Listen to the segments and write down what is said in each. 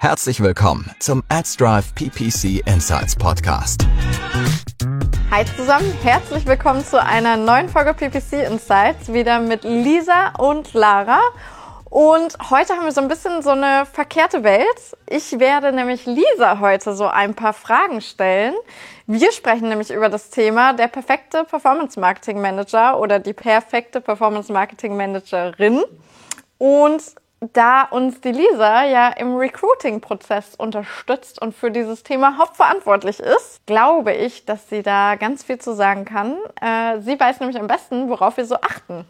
Herzlich willkommen zum AdsDrive PPC Insights Podcast. Hi zusammen, herzlich willkommen zu einer neuen Folge PPC Insights, wieder mit Lisa und Lara. Und heute haben wir so ein bisschen so eine verkehrte Welt. Ich werde nämlich Lisa heute so ein paar Fragen stellen. Wir sprechen nämlich über das Thema der perfekte Performance Marketing Manager oder die perfekte Performance Marketing Managerin. Und da uns die Lisa ja im Recruiting-Prozess unterstützt und für dieses Thema hauptverantwortlich ist, glaube ich, dass sie da ganz viel zu sagen kann. Äh, sie weiß nämlich am besten, worauf wir so achten.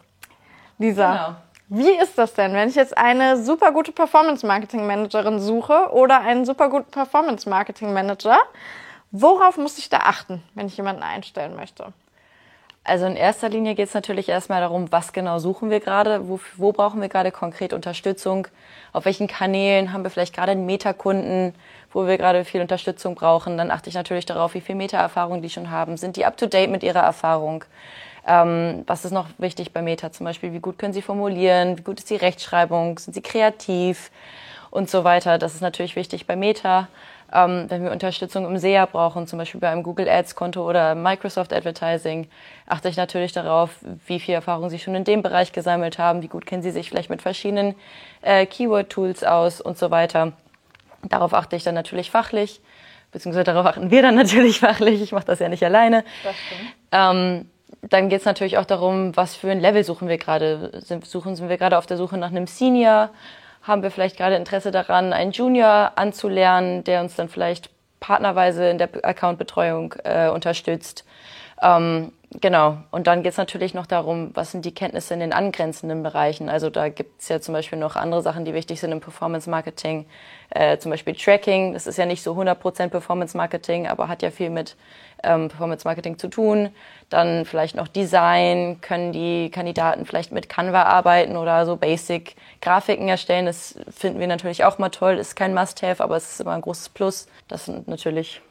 Lisa, genau. wie ist das denn, wenn ich jetzt eine super gute Performance-Marketing-Managerin suche oder einen super guten Performance-Marketing-Manager? Worauf muss ich da achten, wenn ich jemanden einstellen möchte? Also in erster Linie geht es natürlich erstmal darum, was genau suchen wir gerade, wo, wo brauchen wir gerade konkret Unterstützung, auf welchen Kanälen haben wir vielleicht gerade einen Metakunden, wo wir gerade viel Unterstützung brauchen. Dann achte ich natürlich darauf, wie viel Meta-Erfahrung die schon haben. Sind die up-to-date mit ihrer Erfahrung? Ähm, was ist noch wichtig bei Meta zum Beispiel? Wie gut können sie formulieren? Wie gut ist die Rechtschreibung? Sind sie kreativ? Und so weiter. Das ist natürlich wichtig bei Meta. Ähm, wenn wir Unterstützung im SEA brauchen, zum Beispiel bei einem Google Ads Konto oder Microsoft Advertising, achte ich natürlich darauf, wie viel Erfahrung Sie schon in dem Bereich gesammelt haben, wie gut kennen Sie sich vielleicht mit verschiedenen äh, Keyword-Tools aus und so weiter. Darauf achte ich dann natürlich fachlich, beziehungsweise darauf achten wir dann natürlich fachlich. Ich mache das ja nicht alleine. Das stimmt. Ähm, dann geht es natürlich auch darum, was für ein Level suchen wir gerade. Sind, suchen sind wir gerade auf der Suche nach einem Senior haben wir vielleicht gerade Interesse daran, einen Junior anzulernen, der uns dann vielleicht partnerweise in der Accountbetreuung äh, unterstützt. Ähm, genau. Und dann geht es natürlich noch darum, was sind die Kenntnisse in den angrenzenden Bereichen. Also da gibt es ja zum Beispiel noch andere Sachen, die wichtig sind im Performance Marketing. Äh, zum Beispiel Tracking. Das ist ja nicht so 100% Performance Marketing, aber hat ja viel mit ähm, Performance Marketing zu tun. Dann vielleicht noch Design. Können die Kandidaten vielleicht mit Canva arbeiten oder so Basic Grafiken erstellen? Das finden wir natürlich auch mal toll. Ist kein Must-Have, aber es ist immer ein großes Plus. Das sind natürlich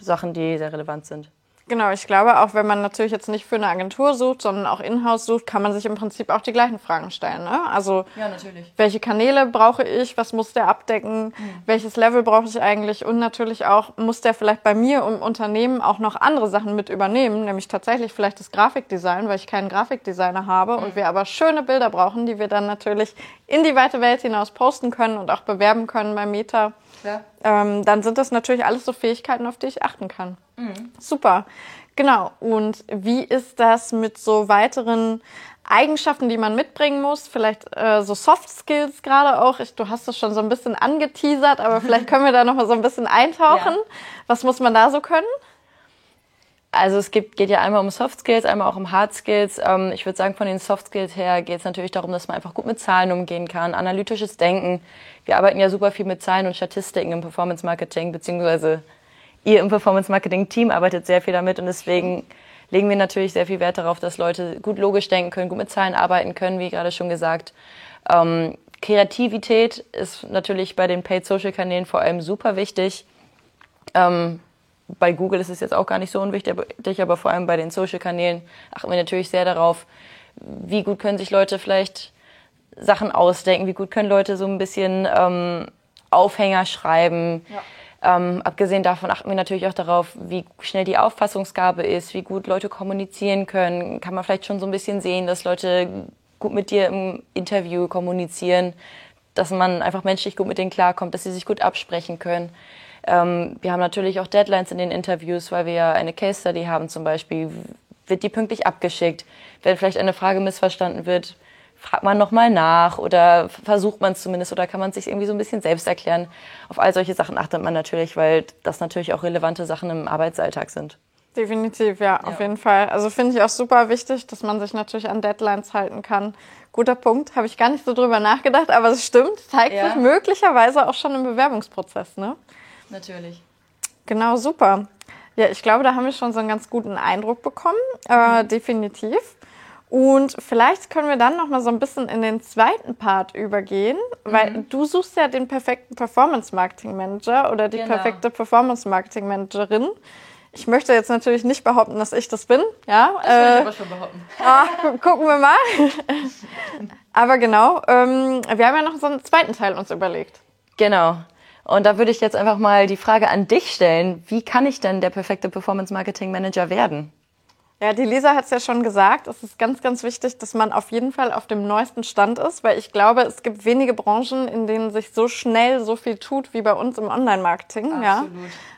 Sachen, die sehr relevant sind. Genau, ich glaube, auch wenn man natürlich jetzt nicht für eine Agentur sucht, sondern auch in-house sucht, kann man sich im Prinzip auch die gleichen Fragen stellen. Ne? Also, ja, welche Kanäle brauche ich? Was muss der abdecken? Mhm. Welches Level brauche ich eigentlich? Und natürlich auch, muss der vielleicht bei mir im Unternehmen auch noch andere Sachen mit übernehmen, nämlich tatsächlich vielleicht das Grafikdesign, weil ich keinen Grafikdesigner habe mhm. und wir aber schöne Bilder brauchen, die wir dann natürlich in die weite Welt hinaus posten können und auch bewerben können bei Meta. Ja. Ähm, dann sind das natürlich alles so Fähigkeiten, auf die ich achten kann. Mhm. Super. Genau. Und wie ist das mit so weiteren Eigenschaften, die man mitbringen muss? Vielleicht äh, so Soft Skills gerade auch. Ich, du hast es schon so ein bisschen angeteasert, aber vielleicht können wir da noch mal so ein bisschen eintauchen. Ja. Was muss man da so können? Also es gibt, geht ja einmal um Soft Skills, einmal auch um Hard Skills. Ähm, ich würde sagen, von den Soft Skills her geht es natürlich darum, dass man einfach gut mit Zahlen umgehen kann, analytisches Denken. Wir arbeiten ja super viel mit Zahlen und Statistiken im Performance Marketing, beziehungsweise ihr im Performance Marketing Team arbeitet sehr viel damit und deswegen legen wir natürlich sehr viel Wert darauf, dass Leute gut logisch denken können, gut mit Zahlen arbeiten können, wie gerade schon gesagt. Ähm, Kreativität ist natürlich bei den Paid Social Kanälen vor allem super wichtig. Ähm, bei Google ist es jetzt auch gar nicht so unwichtig, aber vor allem bei den Social-Kanälen achten wir natürlich sehr darauf, wie gut können sich Leute vielleicht Sachen ausdenken, wie gut können Leute so ein bisschen ähm, Aufhänger schreiben. Ja. Ähm, abgesehen davon achten wir natürlich auch darauf, wie schnell die Auffassungsgabe ist, wie gut Leute kommunizieren können. Kann man vielleicht schon so ein bisschen sehen, dass Leute gut mit dir im Interview kommunizieren, dass man einfach menschlich gut mit denen klarkommt, dass sie sich gut absprechen können. Ähm, wir haben natürlich auch Deadlines in den Interviews, weil wir ja eine Case Study haben zum Beispiel. Wird die pünktlich abgeschickt? Wenn vielleicht eine Frage missverstanden wird, fragt man nochmal nach oder versucht man es zumindest oder kann man es sich irgendwie so ein bisschen selbst erklären. Auf all solche Sachen achtet man natürlich, weil das natürlich auch relevante Sachen im Arbeitsalltag sind. Definitiv, ja, auf ja. jeden Fall. Also finde ich auch super wichtig, dass man sich natürlich an Deadlines halten kann. Guter Punkt, habe ich gar nicht so drüber nachgedacht, aber es stimmt, zeigt ja. sich möglicherweise auch schon im Bewerbungsprozess, ne? Natürlich. Genau, super. Ja, ich glaube, da haben wir schon so einen ganz guten Eindruck bekommen, äh, mhm. definitiv. Und vielleicht können wir dann noch mal so ein bisschen in den zweiten Part übergehen, mhm. weil du suchst ja den perfekten Performance Marketing Manager oder die genau. perfekte Performance Marketing Managerin. Ich möchte jetzt natürlich nicht behaupten, dass ich das bin. Ja, das äh, ich aber schon behaupten. Ah, gucken wir mal. aber genau, ähm, wir haben ja noch so einen zweiten Teil uns überlegt. Genau. Und da würde ich jetzt einfach mal die Frage an dich stellen. Wie kann ich denn der perfekte Performance Marketing Manager werden? Ja, die Lisa hat es ja schon gesagt. Es ist ganz, ganz wichtig, dass man auf jeden Fall auf dem neuesten Stand ist, weil ich glaube, es gibt wenige Branchen, in denen sich so schnell so viel tut wie bei uns im Online-Marketing. Ja?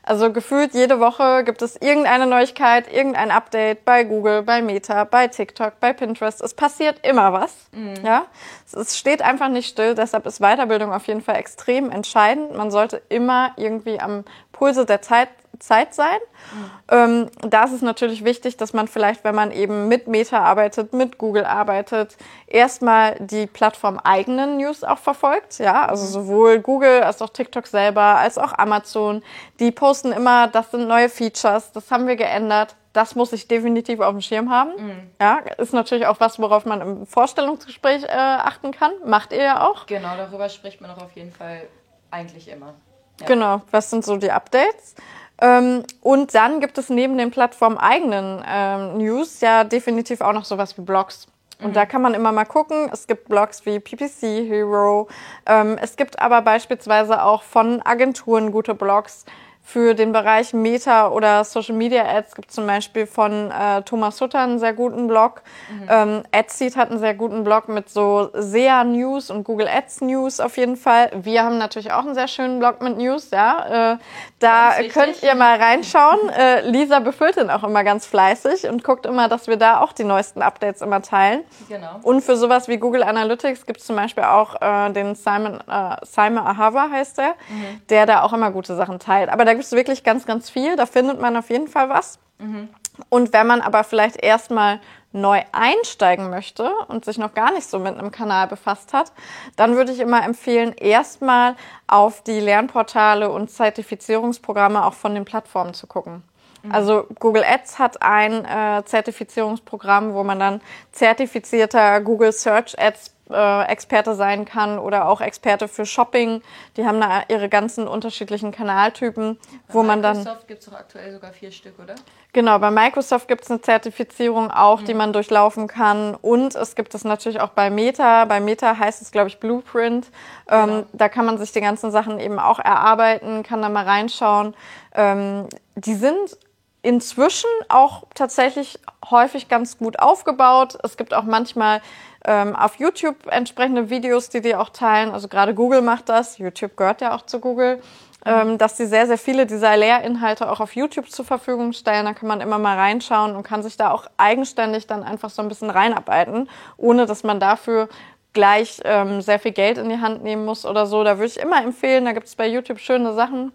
Also gefühlt jede Woche gibt es irgendeine Neuigkeit, irgendein Update bei Google, bei Meta, bei TikTok, bei Pinterest. Es passiert immer was. Mhm. Ja? Es steht einfach nicht still. Deshalb ist Weiterbildung auf jeden Fall extrem entscheidend. Man sollte immer irgendwie am Pulse der Zeit Zeit sein. Mhm. Ähm, da ist es natürlich wichtig, dass man vielleicht, wenn man eben mit Meta arbeitet, mit Google arbeitet, erstmal die Plattform eigenen News auch verfolgt. Ja, also mhm. sowohl Google als auch TikTok selber, als auch Amazon. Die posten immer, das sind neue Features, das haben wir geändert. Das muss ich definitiv auf dem Schirm haben. Mhm. Ja, ist natürlich auch was, worauf man im Vorstellungsgespräch äh, achten kann. Macht ihr ja auch. Genau, darüber spricht man auch auf jeden Fall eigentlich immer. Ja. Genau, was sind so die Updates? Ähm, und dann gibt es neben den Plattformen eigenen ähm, News ja definitiv auch noch sowas wie Blogs. Und mhm. da kann man immer mal gucken. Es gibt Blogs wie PPC Hero. Ähm, es gibt aber beispielsweise auch von Agenturen gute Blogs. Für den Bereich Meta oder Social Media Ads gibt es zum Beispiel von äh, Thomas Hutter einen sehr guten Blog. Mhm. Ähm, AdSeed hat einen sehr guten Blog mit so SEA News und Google Ads News auf jeden Fall. Wir haben natürlich auch einen sehr schönen Blog mit News, ja. Äh, da könnt ihr mal reinschauen. Äh, Lisa befüllt den auch immer ganz fleißig und guckt immer, dass wir da auch die neuesten Updates immer teilen. Genau. Und für sowas wie Google Analytics gibt es zum Beispiel auch äh, den Simon, äh, Simon Ahava heißt der, mhm. der da auch immer gute Sachen teilt. Aber da gibt es wirklich ganz, ganz viel. Da findet man auf jeden Fall was. Mhm. Und wenn man aber vielleicht erstmal neu einsteigen möchte und sich noch gar nicht so mit einem Kanal befasst hat, dann würde ich immer empfehlen, erstmal auf die Lernportale und Zertifizierungsprogramme auch von den Plattformen zu gucken. Mhm. Also Google Ads hat ein äh, Zertifizierungsprogramm, wo man dann zertifizierter Google Search Ads Experte sein kann oder auch Experte für Shopping. Die haben da ihre ganzen unterschiedlichen Kanaltypen, bei wo man dann. Microsoft gibt es doch aktuell sogar vier Stück, oder? Genau, bei Microsoft gibt es eine Zertifizierung auch, mhm. die man durchlaufen kann. Und es gibt es natürlich auch bei Meta. Bei Meta heißt es, glaube ich, Blueprint. Ähm, genau. Da kann man sich die ganzen Sachen eben auch erarbeiten, kann da mal reinschauen. Ähm, die sind inzwischen auch tatsächlich häufig ganz gut aufgebaut. Es gibt auch manchmal ähm, auf YouTube entsprechende Videos, die die auch teilen. Also gerade Google macht das. YouTube gehört ja auch zu Google. Ähm, dass sie sehr, sehr viele dieser Lehrinhalte auch auf YouTube zur Verfügung stellen. Da kann man immer mal reinschauen und kann sich da auch eigenständig dann einfach so ein bisschen reinarbeiten, ohne dass man dafür gleich ähm, sehr viel Geld in die Hand nehmen muss oder so. Da würde ich immer empfehlen, da gibt es bei YouTube schöne Sachen.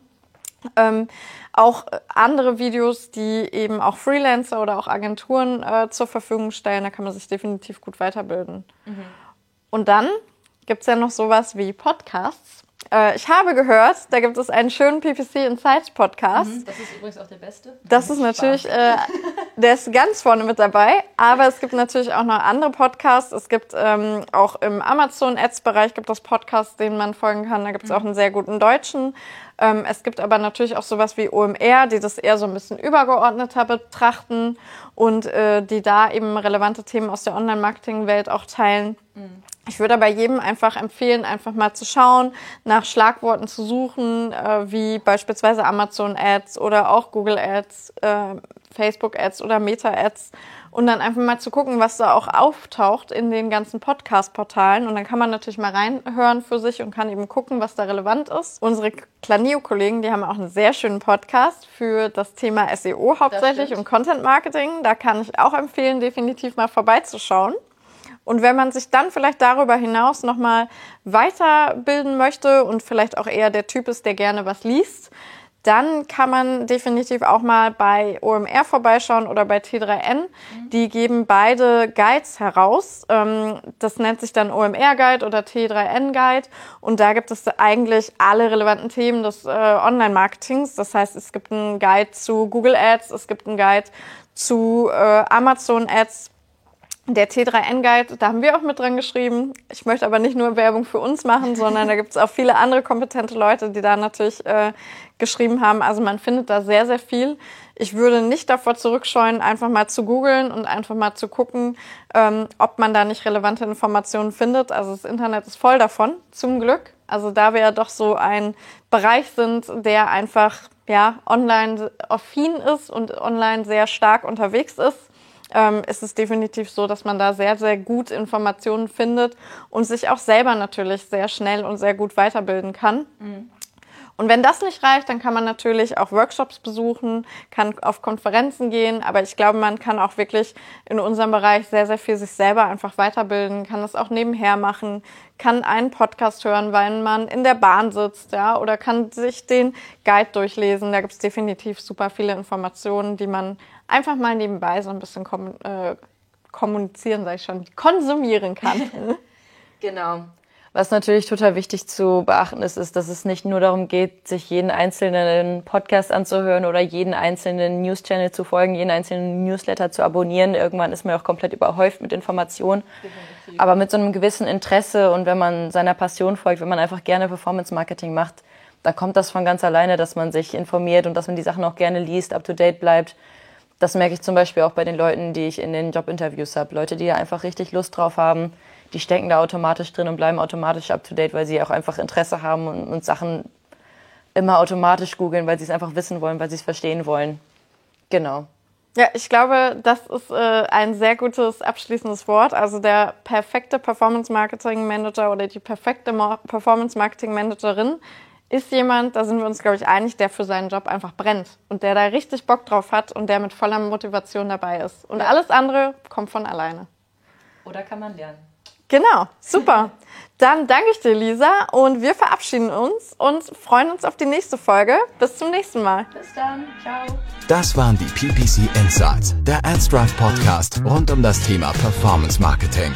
Ähm, auch andere Videos, die eben auch Freelancer oder auch Agenturen äh, zur Verfügung stellen. Da kann man sich definitiv gut weiterbilden. Mhm. Und dann gibt es ja noch sowas wie Podcasts. Äh, ich habe gehört, da gibt es einen schönen PPC Insights Podcast. Mhm, das ist übrigens auch der beste. Das ist natürlich, äh, der ist ganz vorne mit dabei. Aber es gibt natürlich auch noch andere Podcasts. Es gibt ähm, auch im Amazon Ads Bereich gibt es Podcasts, denen man folgen kann. Da gibt es mhm. auch einen sehr guten deutschen. Ähm, es gibt aber natürlich auch sowas wie OMR, die das eher so ein bisschen übergeordneter betrachten und äh, die da eben relevante Themen aus der Online-Marketing-Welt auch teilen. Mhm. Ich würde aber jedem einfach empfehlen, einfach mal zu schauen, nach Schlagworten zu suchen, äh, wie beispielsweise Amazon Ads oder auch Google Ads, äh, Facebook Ads oder Meta Ads und dann einfach mal zu gucken, was da auch auftaucht in den ganzen Podcast-Portalen. Und dann kann man natürlich mal reinhören für sich und kann eben gucken, was da relevant ist. Unsere Planeo-Kollegen, die haben auch einen sehr schönen Podcast für das Thema SEO hauptsächlich und Content Marketing. Da kann ich auch empfehlen, definitiv mal vorbeizuschauen. Und wenn man sich dann vielleicht darüber hinaus nochmal weiterbilden möchte und vielleicht auch eher der Typ ist, der gerne was liest, dann kann man definitiv auch mal bei OMR vorbeischauen oder bei T3N. Mhm. Die geben beide Guides heraus. Ähm, das nennt sich dann OMR Guide oder T3N Guide. Und da gibt es eigentlich alle relevanten Themen des äh, Online-Marketings. Das heißt, es gibt einen Guide zu Google Ads, es gibt einen Guide zu äh, Amazon Ads, der T3N-Guide, da haben wir auch mit dran geschrieben. Ich möchte aber nicht nur Werbung für uns machen, sondern da gibt es auch viele andere kompetente Leute, die da natürlich äh, geschrieben haben. Also man findet da sehr, sehr viel. Ich würde nicht davor zurückscheuen, einfach mal zu googeln und einfach mal zu gucken, ähm, ob man da nicht relevante Informationen findet. Also das Internet ist voll davon, zum Glück. Also da wir ja doch so ein Bereich sind, der einfach ja online affin ist und online sehr stark unterwegs ist, ähm, ist es definitiv so, dass man da sehr, sehr gut Informationen findet und sich auch selber natürlich sehr schnell und sehr gut weiterbilden kann. Mhm. Und wenn das nicht reicht, dann kann man natürlich auch Workshops besuchen, kann auf Konferenzen gehen, aber ich glaube, man kann auch wirklich in unserem Bereich sehr, sehr viel sich selber einfach weiterbilden, kann das auch nebenher machen, kann einen Podcast hören, weil man in der Bahn sitzt, ja, oder kann sich den Guide durchlesen. Da gibt es definitiv super viele Informationen, die man einfach mal nebenbei so ein bisschen kom äh, kommunizieren, sage ich schon, konsumieren kann. genau. Was natürlich total wichtig zu beachten ist, ist, dass es nicht nur darum geht, sich jeden einzelnen Podcast anzuhören oder jeden einzelnen News-Channel zu folgen, jeden einzelnen Newsletter zu abonnieren. Irgendwann ist man auch komplett überhäuft mit Informationen. Definitiv. Aber mit so einem gewissen Interesse und wenn man seiner Passion folgt, wenn man einfach gerne Performance-Marketing macht, dann kommt das von ganz alleine, dass man sich informiert und dass man die Sachen auch gerne liest, up-to-date bleibt. Das merke ich zum Beispiel auch bei den Leuten, die ich in den Jobinterviews habe. Leute, die da einfach richtig Lust drauf haben, die stecken da automatisch drin und bleiben automatisch up to date, weil sie auch einfach Interesse haben und, und Sachen immer automatisch googeln, weil sie es einfach wissen wollen, weil sie es verstehen wollen. Genau. Ja, ich glaube, das ist äh, ein sehr gutes abschließendes Wort. Also der perfekte Performance Marketing Manager oder die perfekte Performance Marketing Managerin ist jemand, da sind wir uns, glaube ich, einig, der für seinen Job einfach brennt und der da richtig Bock drauf hat und der mit voller Motivation dabei ist. Und alles andere kommt von alleine. Oder kann man lernen. Genau, super. Dann danke ich dir, Lisa, und wir verabschieden uns und freuen uns auf die nächste Folge. Bis zum nächsten Mal. Bis dann. Ciao. Das waren die PPC Insights, der AdsDrive Podcast rund um das Thema Performance Marketing.